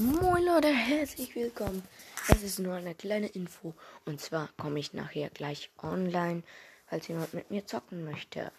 Moin Leute, herzlich willkommen. Es ist nur eine kleine Info. Und zwar komme ich nachher gleich online, falls jemand mit mir zocken möchte.